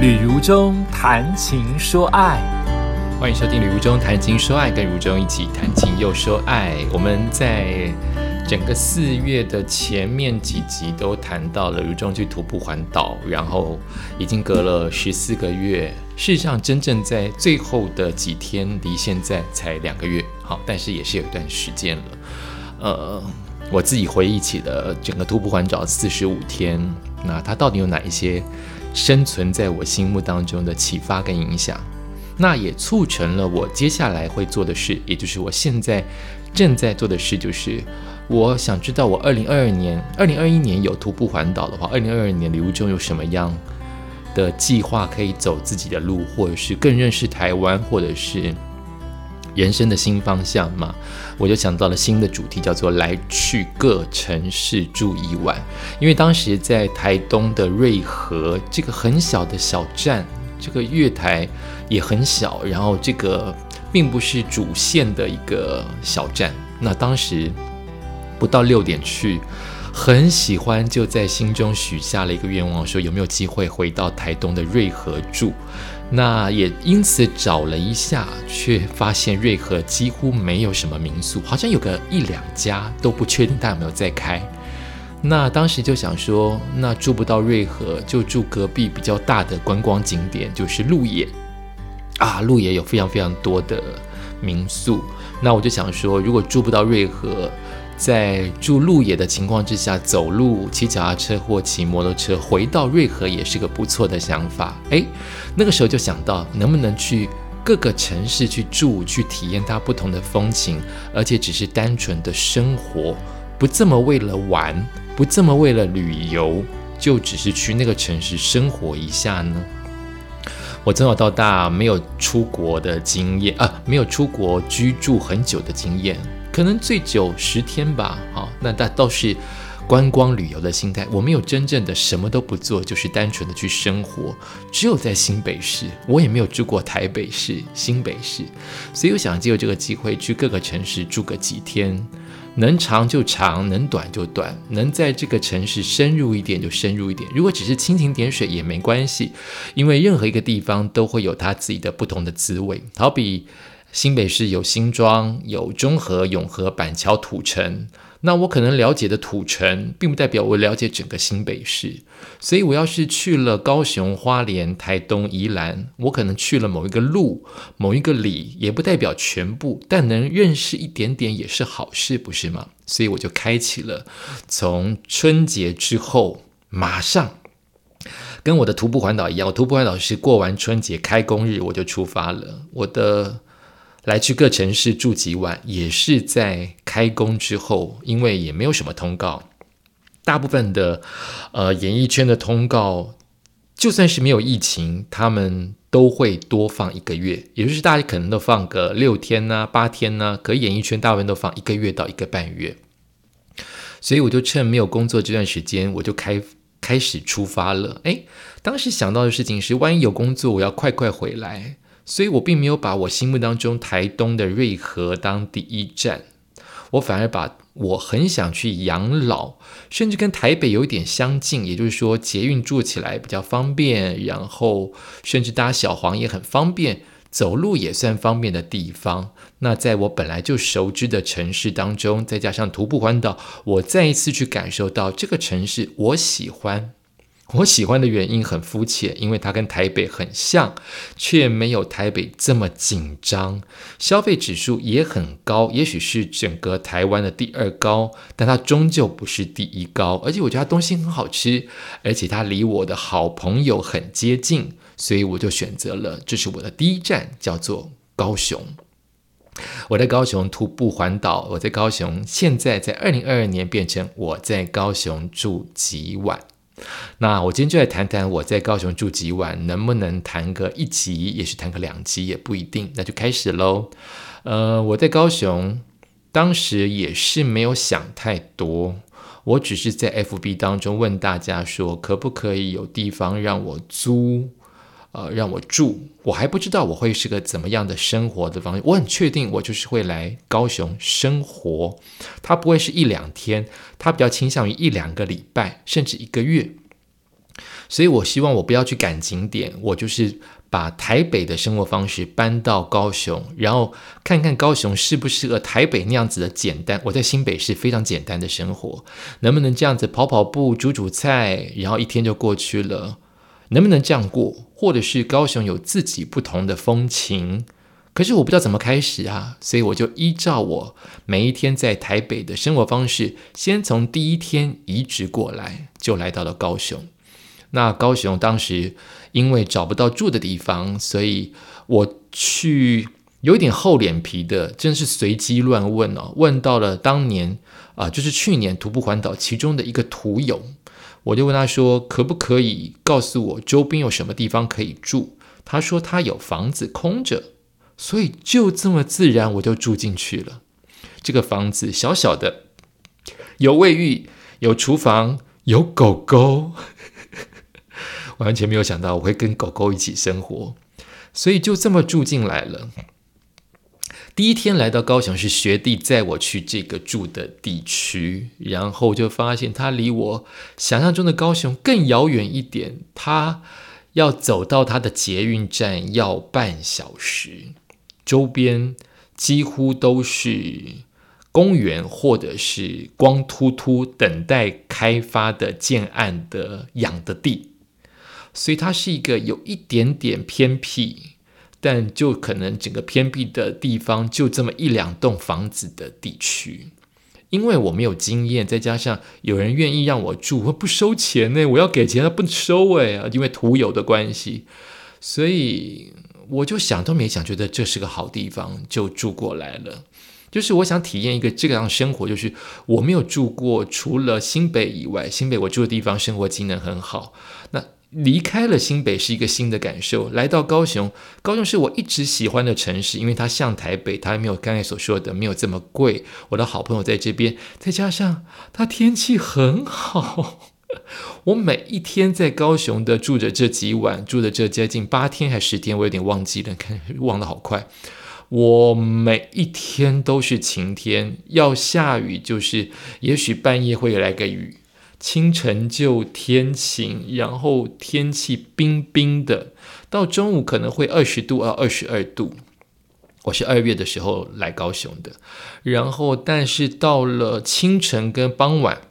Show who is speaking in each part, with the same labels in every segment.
Speaker 1: 旅如中谈情说爱，
Speaker 2: 欢迎收听《旅如中谈情说爱》，跟如中一起谈情又说爱。我们在整个四月的前面几集都谈到了如中去徒步环岛，然后已经隔了十四个月。事实上，真正在最后的几天，离现在才两个月，好，但是也是有一段时间了。呃，我自己回忆起的整个徒步环岛四十五天，那它到底有哪一些？生存在我心目当中的启发跟影响，那也促成了我接下来会做的事，也就是我现在正在做的事，就是我想知道我二零二二年、二零二一年有徒步环岛的话，二零二二年礼物中有什么样的计划可以走自己的路，或者是更认识台湾，或者是。人生的新方向嘛，我就想到了新的主题，叫做来去各城市住一晚。因为当时在台东的瑞和这个很小的小站，这个月台也很小，然后这个并不是主线的一个小站。那当时不到六点去，很喜欢，就在心中许下了一个愿望，说有没有机会回到台东的瑞和住。那也因此找了一下，却发现瑞和几乎没有什么民宿，好像有个一两家都不确定他有没有在开。那当时就想说，那住不到瑞和，就住隔壁比较大的观光景点，就是鹿野啊，鹿野有非常非常多的民宿。那我就想说，如果住不到瑞和，在住路野的情况之下，走路、骑脚踏车或骑摩托车回到瑞和也是个不错的想法。诶，那个时候就想到能不能去各个城市去住，去体验它不同的风情，而且只是单纯的生活，不这么为了玩，不这么为了旅游，就只是去那个城市生活一下呢？我从小到大没有出国的经验啊，没有出国居住很久的经验。可能最久十天吧，好，那那倒是观光旅游的心态。我没有真正的什么都不做，就是单纯的去生活。只有在新北市，我也没有住过台北市、新北市，所以我想借由这个机会去各个城市住个几天，能长就长，能短就短，能在这个城市深入一点就深入一点。如果只是蜻蜓点水也没关系，因为任何一个地方都会有它自己的不同的滋味。好比。新北市有新庄、有中和、永和、板桥、土城。那我可能了解的土城，并不代表我了解整个新北市。所以，我要是去了高雄、花莲、台东、宜兰，我可能去了某一个路、某一个里，也不代表全部。但能认识一点点也是好事，不是吗？所以，我就开启了从春节之后，马上跟我的徒步环岛一样。我徒步环岛是过完春节开工日我就出发了。我的。来去各城市住几晚，也是在开工之后，因为也没有什么通告。大部分的呃演艺圈的通告，就算是没有疫情，他们都会多放一个月，也就是大家可能都放个六天呢、八天呢，可演艺圈大部分都放一个月到一个半月。所以我就趁没有工作这段时间，我就开开始出发了。诶，当时想到的事情是，万一有工作，我要快快回来。所以我并没有把我心目当中台东的瑞和当第一站，我反而把我很想去养老，甚至跟台北有一点相近，也就是说捷运住起来比较方便，然后甚至搭小黄也很方便，走路也算方便的地方。那在我本来就熟知的城市当中，再加上徒步环岛，我再一次去感受到这个城市，我喜欢。我喜欢的原因很肤浅，因为它跟台北很像，却没有台北这么紧张。消费指数也很高，也许是整个台湾的第二高，但它终究不是第一高。而且我觉得它东西很好吃，而且它离我的好朋友很接近，所以我就选择了，这是我的第一站，叫做高雄。我在高雄徒步环岛，我在高雄，现在在二零二二年变成我在高雄住几晚。那我今天就来谈谈我在高雄住几晚，能不能谈个一集，也是谈个两集也不一定。那就开始喽。呃，我在高雄当时也是没有想太多，我只是在 FB 当中问大家说，可不可以有地方让我租，呃，让我住。我还不知道我会是个怎么样的生活的方式，我很确定我就是会来高雄生活，它不会是一两天，它比较倾向于一两个礼拜，甚至一个月。所以我希望我不要去赶景点，我就是把台北的生活方式搬到高雄，然后看看高雄适不适合台北那样子的简单。我在新北市非常简单的生活，能不能这样子跑跑步、煮煮菜，然后一天就过去了？能不能这样过？或者是高雄有自己不同的风情？可是我不知道怎么开始啊，所以我就依照我每一天在台北的生活方式，先从第一天移植过来，就来到了高雄。那高雄当时因为找不到住的地方，所以我去有点厚脸皮的，真是随机乱问哦，问到了当年啊，就是去年徒步环岛其中的一个徒友，我就问他说，可不可以告诉我周边有什么地方可以住？他说他有房子空着。所以就这么自然，我就住进去了。这个房子小小的，有卫浴，有厨房，有狗狗。完全没有想到我会跟狗狗一起生活，所以就这么住进来了。第一天来到高雄是学弟载我去这个住的地区，然后就发现它离我想象中的高雄更遥远一点，他要走到他的捷运站要半小时。周边几乎都是公园，或者是光秃秃等待开发的建案的养的地，所以它是一个有一点点偏僻，但就可能整个偏僻的地方就这么一两栋房子的地区。因为我没有经验，再加上有人愿意让我住，我不收钱呢，我要给钱他不收哎，因为徒有的关系，所以。我就想都没想，觉得这是个好地方，就住过来了。就是我想体验一个这个样生活，就是我没有住过，除了新北以外，新北我住的地方生活机能很好。那离开了新北是一个新的感受，来到高雄，高雄是我一直喜欢的城市，因为它像台北，它没有刚才所说的没有这么贵。我的好朋友在这边，再加上它天气很好。我每一天在高雄的住着这几晚，住的这接近八天还十天，我有点忘记了，看忘得好快。我每一天都是晴天，要下雨就是也许半夜会来个雨，清晨就天晴，然后天气冰冰的，到中午可能会二十度到二十二度。我是二月的时候来高雄的，然后但是到了清晨跟傍晚。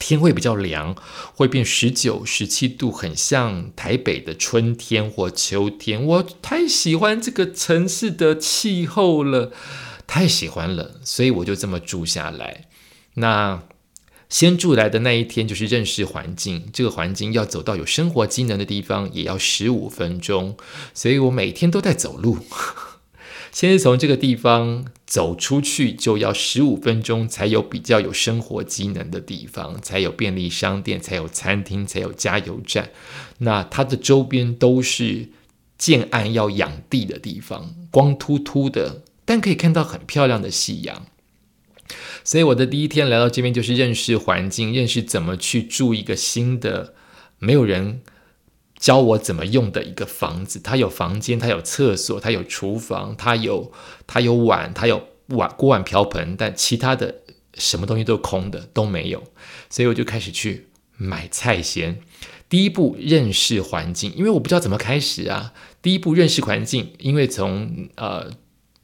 Speaker 2: 天会比较凉，会变十九、十七度，很像台北的春天或秋天。我太喜欢这个城市的气候了，太喜欢了，所以我就这么住下来。那先住来的那一天就是认识环境，这个环境要走到有生活机能的地方，也要十五分钟，所以我每天都在走路。先是从这个地方走出去，就要十五分钟才有比较有生活机能的地方，才有便利商店，才有餐厅，才有加油站。那它的周边都是建案要养地的地方，光秃秃的，但可以看到很漂亮的夕阳。所以我的第一天来到这边，就是认识环境，认识怎么去住一个新的，没有人。教我怎么用的一个房子，它有房间，它有厕所，它有厨房，它有它有碗，它有碗锅碗瓢盆，但其他的什么东西都空的都没有，所以我就开始去买菜先。第一步认识环境，因为我不知道怎么开始啊。第一步认识环境，因为从呃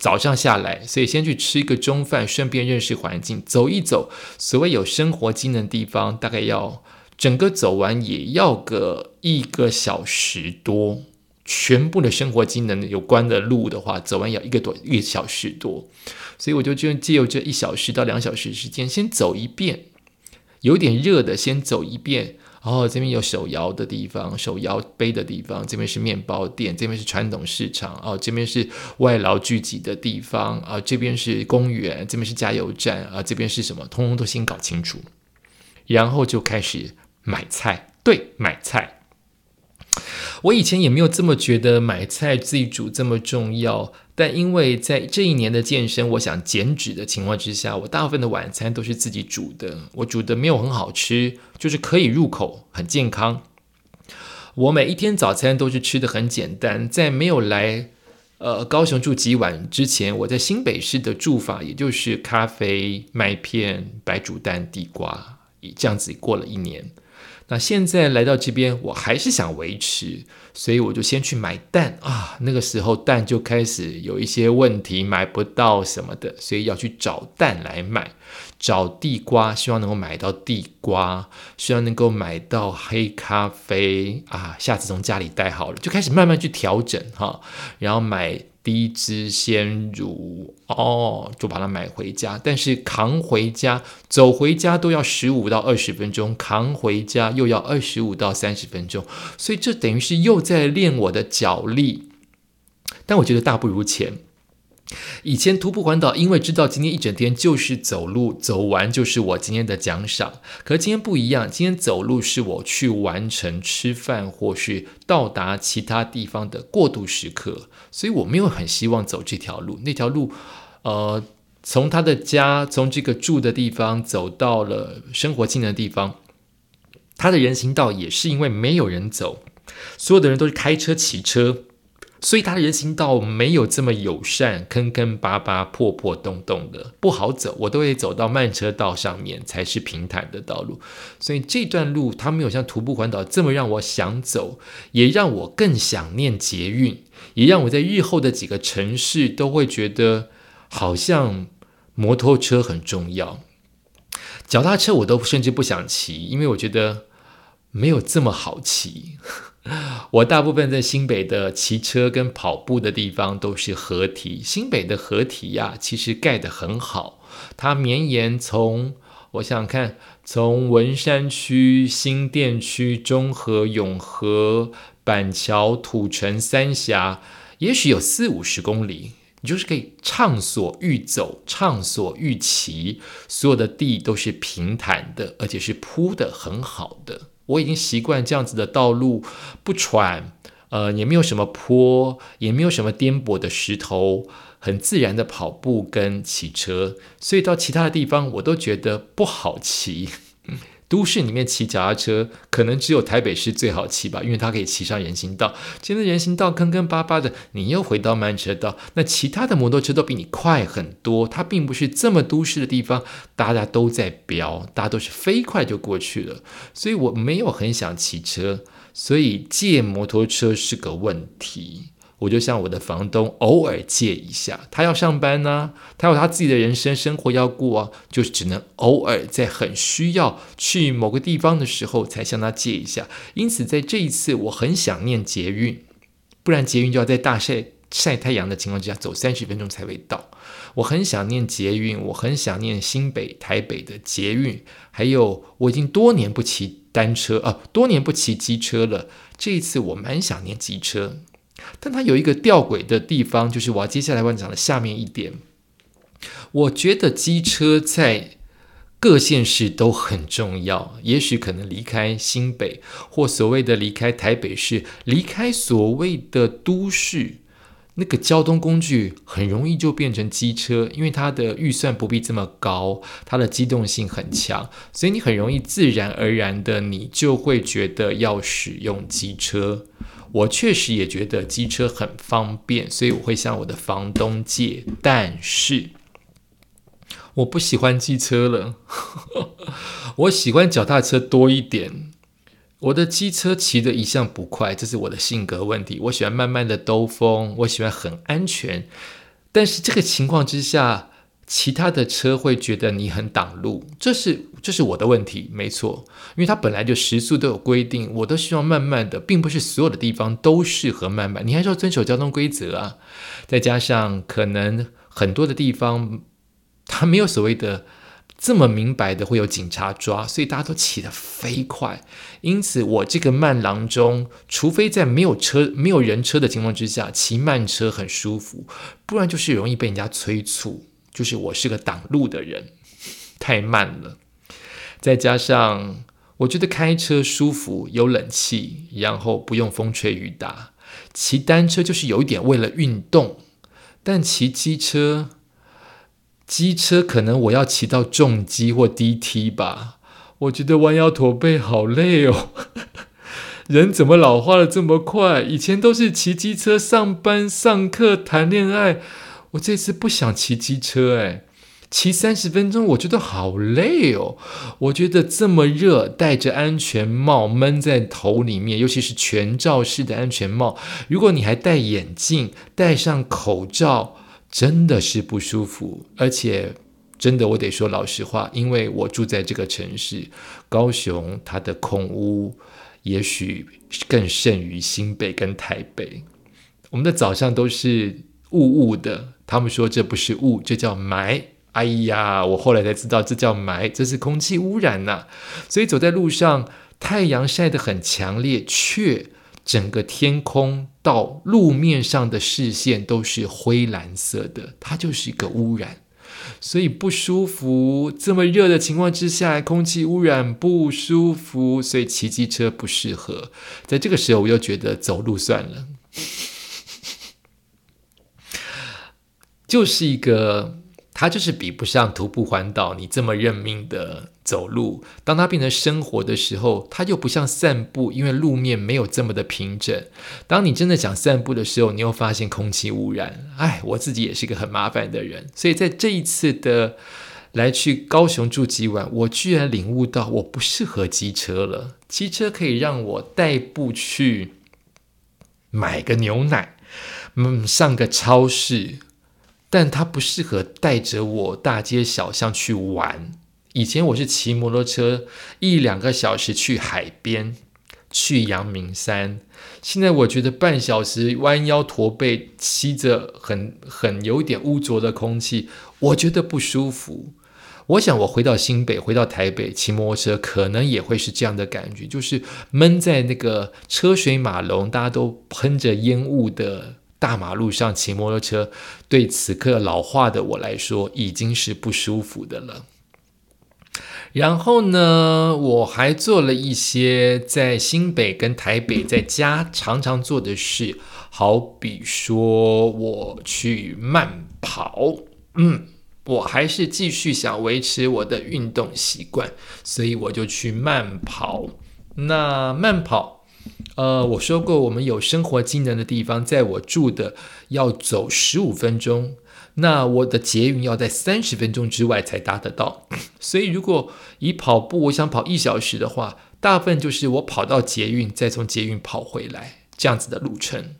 Speaker 2: 早上下来，所以先去吃一个中饭，顺便认识环境，走一走。所谓有生活机能的地方，大概要。整个走完也要个一个小时多，全部的生活机能有关的路的话，走完要一个多一个小时多，所以我就就借由这一小时到两小时时间，先走一遍，有点热的先走一遍，哦这边有手摇的地方，手摇杯的地方，这边是面包店，这边是传统市场，哦，这边是外劳聚集的地方，啊，这边是公园，这边是加油站，啊，这边是什么，通通都先搞清楚，然后就开始。买菜，对，买菜。我以前也没有这么觉得买菜自己煮这么重要，但因为在这一年的健身，我想减脂的情况之下，我大部分的晚餐都是自己煮的。我煮的没有很好吃，就是可以入口，很健康。我每一天早餐都是吃的很简单，在没有来呃高雄住几晚之前，我在新北市的住法也就是咖啡、麦片、白煮蛋、地瓜，这样子过了一年。那现在来到这边，我还是想维持，所以我就先去买蛋啊。那个时候蛋就开始有一些问题，买不到什么的，所以要去找蛋来买。找地瓜，希望能够买到地瓜，希望能够买到黑咖啡啊。下次从家里带好了，就开始慢慢去调整哈。然后买低脂鲜乳哦，就把它买回家。但是扛回家、走回家都要十五到二十分钟，扛回家又要二十五到三十分钟，所以这等于是又在练我的脚力。但我觉得大不如前。以前徒步环岛，因为知道今天一整天就是走路，走完就是我今天的奖赏。可是今天不一样，今天走路是我去完成吃饭或是到达其他地方的过渡时刻，所以我没有很希望走这条路。那条路，呃，从他的家，从这个住的地方走到了生活近的地方，他的人行道也是因为没有人走，所有的人都是开车、骑车。所以它的人行道没有这么友善，坑坑巴巴、破破洞洞的，不好走。我都会走到慢车道上面才是平坦的道路。所以这段路它没有像徒步环岛这么让我想走，也让我更想念捷运，也让我在日后的几个城市都会觉得好像摩托车很重要。脚踏车我都甚至不想骑，因为我觉得没有这么好骑。我大部分在新北的骑车跟跑步的地方都是合体。新北的合体呀，其实盖得很好，它绵延从我想想看，从文山区、新店区、中和、永和、板桥、土城、三峡，也许有四五十公里，你就是可以畅所欲走、畅所欲骑，所有的地都是平坦的，而且是铺的很好的。我已经习惯这样子的道路不喘，呃，也没有什么坡，也没有什么颠簸的石头，很自然的跑步跟骑车，所以到其他的地方我都觉得不好骑。都市里面骑脚踏车，可能只有台北市最好骑吧，因为它可以骑上人行道。现在人行道坑坑巴巴的，你又回到慢车道，那其他的摩托车都比你快很多。它并不是这么都市的地方，大家都在飙，大家都是飞快就过去了。所以我没有很想骑车，所以借摩托车是个问题。我就向我的房东，偶尔借一下。他要上班呢，他有他自己的人生生活要过啊，就只能偶尔在很需要去某个地方的时候才向他借一下。因此，在这一次，我很想念捷运，不然捷运就要在大晒晒太阳的情况之下走三十分钟才会到。我很想念捷运，我很想念新北、台北的捷运，还有我已经多年不骑单车啊，多年不骑机车了。这一次，我蛮想念机车。但它有一个吊诡的地方，就是我要接下来要讲的下面一点。我觉得机车在各县市都很重要，也许可能离开新北或所谓的离开台北市，离开所谓的都市，那个交通工具很容易就变成机车，因为它的预算不必这么高，它的机动性很强，所以你很容易自然而然的你就会觉得要使用机车。我确实也觉得机车很方便，所以我会向我的房东借。但是我不喜欢机车了，我喜欢脚踏车多一点。我的机车骑的一向不快，这是我的性格问题。我喜欢慢慢的兜风，我喜欢很安全。但是这个情况之下。其他的车会觉得你很挡路，这是这是我的问题，没错，因为它本来就时速都有规定，我都希望慢慢的，并不是所有的地方都适合慢慢，你还是要遵守交通规则啊。再加上可能很多的地方，它没有所谓的这么明白的会有警察抓，所以大家都骑得飞快。因此，我这个慢郎中，除非在没有车、没有人车的情况之下，骑慢车很舒服，不然就是容易被人家催促。就是我是个挡路的人，太慢了。再加上我觉得开车舒服，有冷气，然后不用风吹雨打。骑单车就是有一点为了运动，但骑机车，机车可能我要骑到重机或低梯吧。我觉得弯腰驼背好累哦。人怎么老化的这么快？以前都是骑机车上班、上课、谈恋爱。我这次不想骑机车，哎，骑三十分钟，我觉得好累哦。我觉得这么热，戴着安全帽闷在头里面，尤其是全罩式的安全帽，如果你还戴眼镜、戴上口罩，真的是不舒服。而且，真的我得说老实话，因为我住在这个城市，高雄，它的空污也许更甚于新北跟台北。我们的早上都是雾雾的，他们说这不是雾，这叫霾。哎呀，我后来才知道这叫霾，这是空气污染呐。所以走在路上，太阳晒得很强烈，却整个天空到路面上的视线都是灰蓝色的，它就是一个污染，所以不舒服。这么热的情况之下，空气污染不舒服，所以骑机车不适合。在这个时候，我又觉得走路算了，就是一个。它就是比不上徒步环岛，你这么认命的走路。当它变成生活的时候，它又不像散步，因为路面没有这么的平整。当你真的想散步的时候，你又发现空气污染。哎，我自己也是一个很麻烦的人，所以在这一次的来去高雄住几晚，我居然领悟到我不适合机车了。机车可以让我代步去买个牛奶，嗯，上个超市。但它不适合带着我大街小巷去玩。以前我是骑摩托车一两个小时去海边，去阳明山。现在我觉得半小时弯腰驼背，吸着很很有点污浊的空气，我觉得不舒服。我想我回到新北，回到台北骑摩托车，可能也会是这样的感觉，就是闷在那个车水马龙，大家都喷着烟雾的。大马路上骑摩托车，对此刻老化的我来说已经是不舒服的了。然后呢，我还做了一些在新北跟台北在家常常做的事，好比说我去慢跑。嗯，我还是继续想维持我的运动习惯，所以我就去慢跑。那慢跑。呃，我说过，我们有生活机能的地方，在我住的要走十五分钟，那我的捷运要在三十分钟之外才达得到。所以，如果以跑步，我想跑一小时的话，大部分就是我跑到捷运，再从捷运跑回来这样子的路程。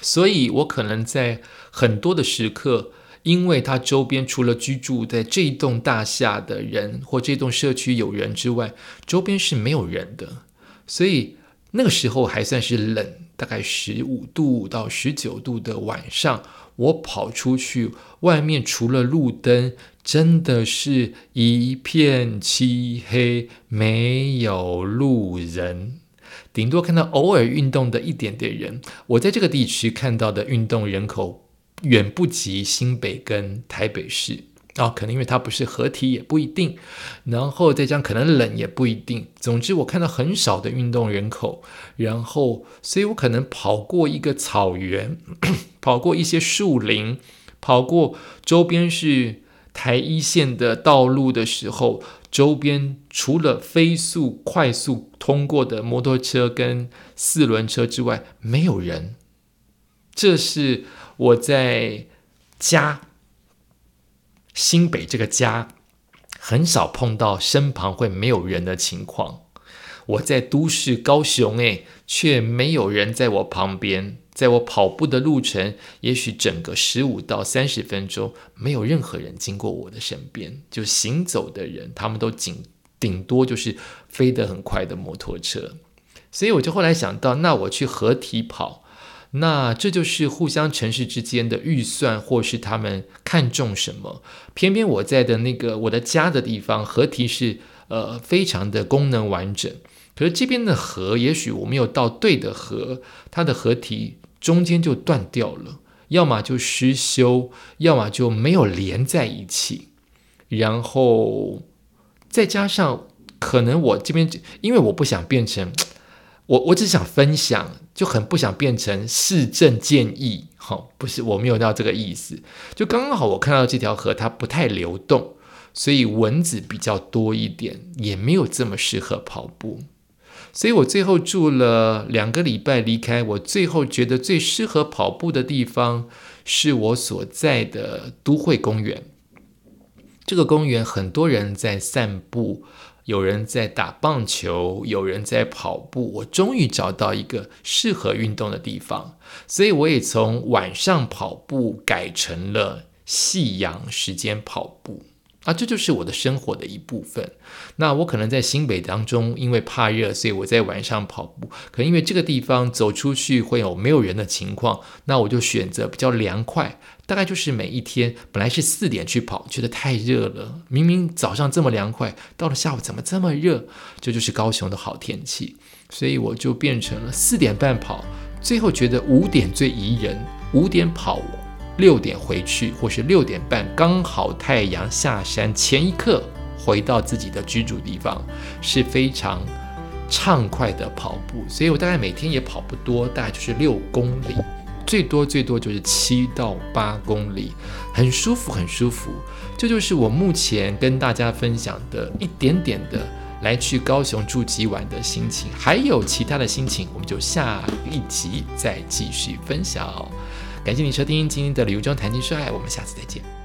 Speaker 2: 所以我可能在很多的时刻，因为它周边除了居住在这一栋大厦的人或这栋社区有人之外，周边是没有人的，所以。那个时候还算是冷，大概十五度到十九度的晚上，我跑出去，外面除了路灯，真的是一片漆黑，没有路人，顶多看到偶尔运动的一点点人。我在这个地区看到的运动人口，远不及新北跟台北市。啊，可能因为它不是合体也不一定，然后再讲可能冷也不一定。总之，我看到很少的运动人口，然后，所以我可能跑过一个草原，跑过一些树林，跑过周边是台一线的道路的时候，周边除了飞速快速通过的摩托车跟四轮车之外，没有人。这是我在家。新北这个家很少碰到身旁会没有人的情况。我在都市高雄，诶，却没有人在我旁边。在我跑步的路程，也许整个十五到三十分钟，没有任何人经过我的身边。就行走的人，他们都顶顶多就是飞得很快的摩托车。所以我就后来想到，那我去合体跑。那这就是互相城市之间的预算，或是他们看重什么。偏偏我在的那个我的家的地方，河堤是呃非常的功能完整。可是这边的河，也许我没有到对的河，它的河堤中间就断掉了，要么就失修，要么就没有连在一起。然后再加上可能我这边，因为我不想变成。我我只想分享，就很不想变成市政建议，哈，不是我没有到这个意思。就刚刚好，我看到这条河它不太流动，所以蚊子比较多一点，也没有这么适合跑步。所以我最后住了两个礼拜，离开我最后觉得最适合跑步的地方，是我所在的都会公园。这个公园很多人在散步，有人在打棒球，有人在跑步。我终于找到一个适合运动的地方，所以我也从晚上跑步改成了夕阳时间跑步。啊，这就是我的生活的一部分。那我可能在新北当中，因为怕热，所以我在晚上跑步。可因为这个地方走出去会有没有人的情况，那我就选择比较凉快。大概就是每一天，本来是四点去跑，觉得太热了。明明早上这么凉快，到了下午怎么这么热？这就是高雄的好天气，所以我就变成了四点半跑。最后觉得五点最宜人，五点跑。六点回去，或是六点半，刚好太阳下山前一刻回到自己的居住地方，是非常畅快的跑步。所以我大概每天也跑不多，大概就是六公里，最多最多就是七到八公里，很舒服，很舒服。这就是我目前跟大家分享的一点点的来去高雄住几晚的心情，还有其他的心情，我们就下一集再继续分享。感谢你收听今天的《旅游中谈情说爱》，我们下次再见。